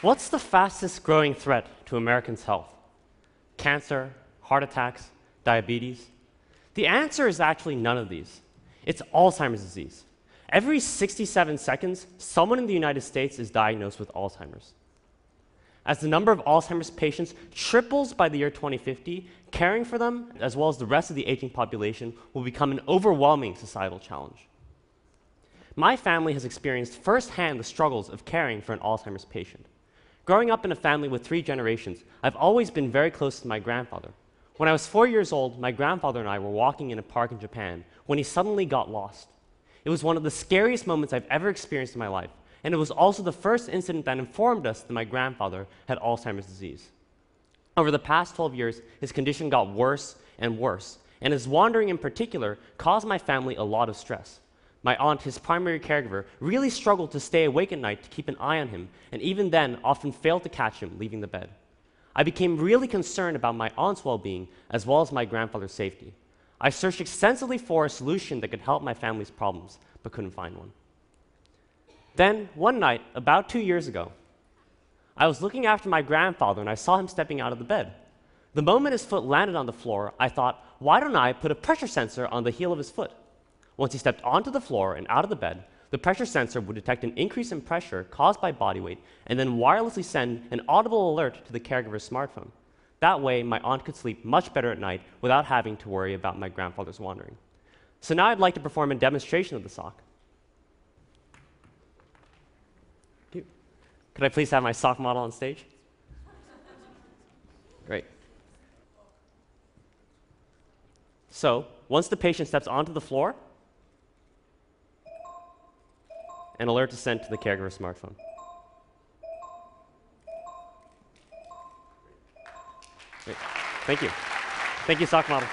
What's the fastest growing threat to Americans' health? Cancer, heart attacks, diabetes? The answer is actually none of these. It's Alzheimer's disease. Every 67 seconds, someone in the United States is diagnosed with Alzheimer's. As the number of Alzheimer's patients triples by the year 2050, caring for them, as well as the rest of the aging population, will become an overwhelming societal challenge. My family has experienced firsthand the struggles of caring for an Alzheimer's patient. Growing up in a family with three generations, I've always been very close to my grandfather. When I was four years old, my grandfather and I were walking in a park in Japan when he suddenly got lost. It was one of the scariest moments I've ever experienced in my life, and it was also the first incident that informed us that my grandfather had Alzheimer's disease. Over the past 12 years, his condition got worse and worse, and his wandering in particular caused my family a lot of stress. My aunt, his primary caregiver, really struggled to stay awake at night to keep an eye on him, and even then often failed to catch him leaving the bed. I became really concerned about my aunt's well being as well as my grandfather's safety. I searched extensively for a solution that could help my family's problems, but couldn't find one. Then, one night, about two years ago, I was looking after my grandfather and I saw him stepping out of the bed. The moment his foot landed on the floor, I thought, why don't I put a pressure sensor on the heel of his foot? Once he stepped onto the floor and out of the bed, the pressure sensor would detect an increase in pressure caused by body weight and then wirelessly send an audible alert to the caregiver's smartphone. That way, my aunt could sleep much better at night without having to worry about my grandfather's wandering. So now I'd like to perform a demonstration of the sock. Could I please have my sock model on stage? Great. So, once the patient steps onto the floor, an alert is sent to the caregiver's smartphone. Great. Thank you. Thank you, sock model.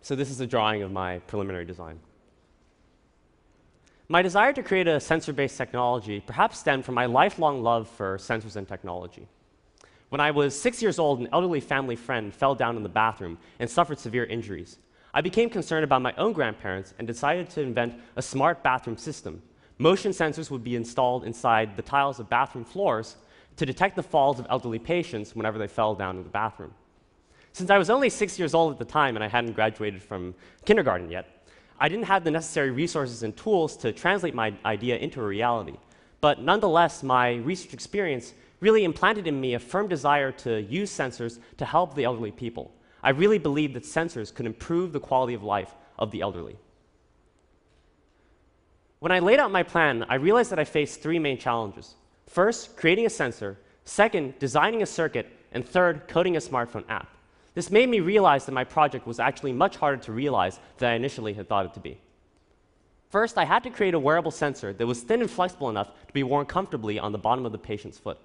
So this is a drawing of my preliminary design. My desire to create a sensor-based technology perhaps stemmed from my lifelong love for sensors and technology. When I was six years old, an elderly family friend fell down in the bathroom and suffered severe injuries. I became concerned about my own grandparents and decided to invent a smart bathroom system. Motion sensors would be installed inside the tiles of bathroom floors to detect the falls of elderly patients whenever they fell down in the bathroom. Since I was only six years old at the time and I hadn't graduated from kindergarten yet, I didn't have the necessary resources and tools to translate my idea into a reality. But nonetheless, my research experience really implanted in me a firm desire to use sensors to help the elderly people. I really believed that sensors could improve the quality of life of the elderly. When I laid out my plan, I realized that I faced three main challenges. First, creating a sensor. Second, designing a circuit. And third, coding a smartphone app. This made me realize that my project was actually much harder to realize than I initially had thought it to be. First, I had to create a wearable sensor that was thin and flexible enough to be worn comfortably on the bottom of the patient's foot.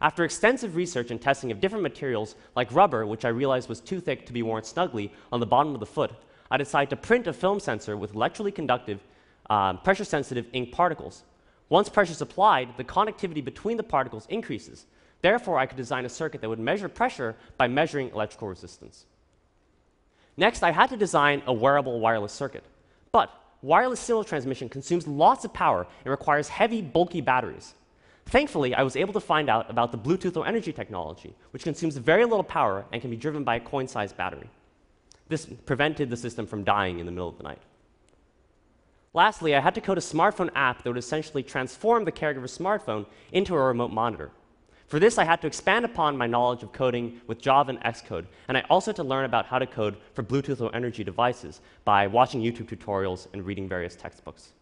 After extensive research and testing of different materials, like rubber, which I realized was too thick to be worn snugly on the bottom of the foot, I decided to print a film sensor with electrically conductive, um, pressure sensitive ink particles. Once pressure is applied, the conductivity between the particles increases. Therefore, I could design a circuit that would measure pressure by measuring electrical resistance. Next, I had to design a wearable wireless circuit. But wireless signal transmission consumes lots of power and requires heavy, bulky batteries. Thankfully, I was able to find out about the Bluetooth Low Energy technology, which consumes very little power and can be driven by a coin-sized battery. This prevented the system from dying in the middle of the night. Lastly, I had to code a smartphone app that would essentially transform the caregiver's smartphone into a remote monitor. For this, I had to expand upon my knowledge of coding with Java and Xcode, and I also had to learn about how to code for Bluetooth Low Energy devices by watching YouTube tutorials and reading various textbooks.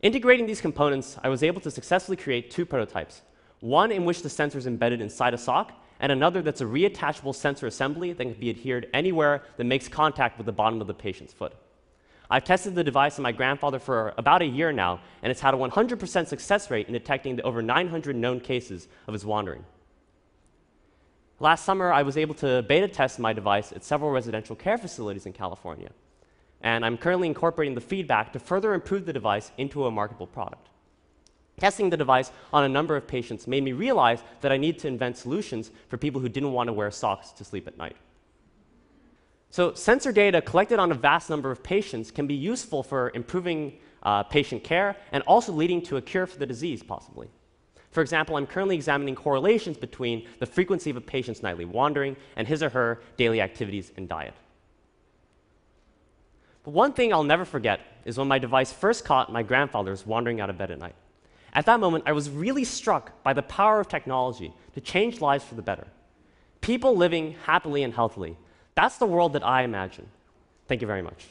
Integrating these components, I was able to successfully create two prototypes, one in which the sensor is embedded inside a sock, and another that's a reattachable sensor assembly that can be adhered anywhere that makes contact with the bottom of the patient's foot. I've tested the device on my grandfather for about a year now, and it's had a 100% success rate in detecting the over 900 known cases of his wandering. Last summer, I was able to beta test my device at several residential care facilities in California and I'm currently incorporating the feedback to further improve the device into a marketable product. Testing the device on a number of patients made me realize that I need to invent solutions for people who didn't want to wear socks to sleep at night. So, sensor data collected on a vast number of patients can be useful for improving uh, patient care and also leading to a cure for the disease, possibly. For example, I'm currently examining correlations between the frequency of a patient's nightly wandering and his or her daily activities and diet. One thing I'll never forget is when my device first caught my grandfather's wandering out of bed at night. At that moment, I was really struck by the power of technology to change lives for the better. People living happily and healthily. That's the world that I imagine. Thank you very much.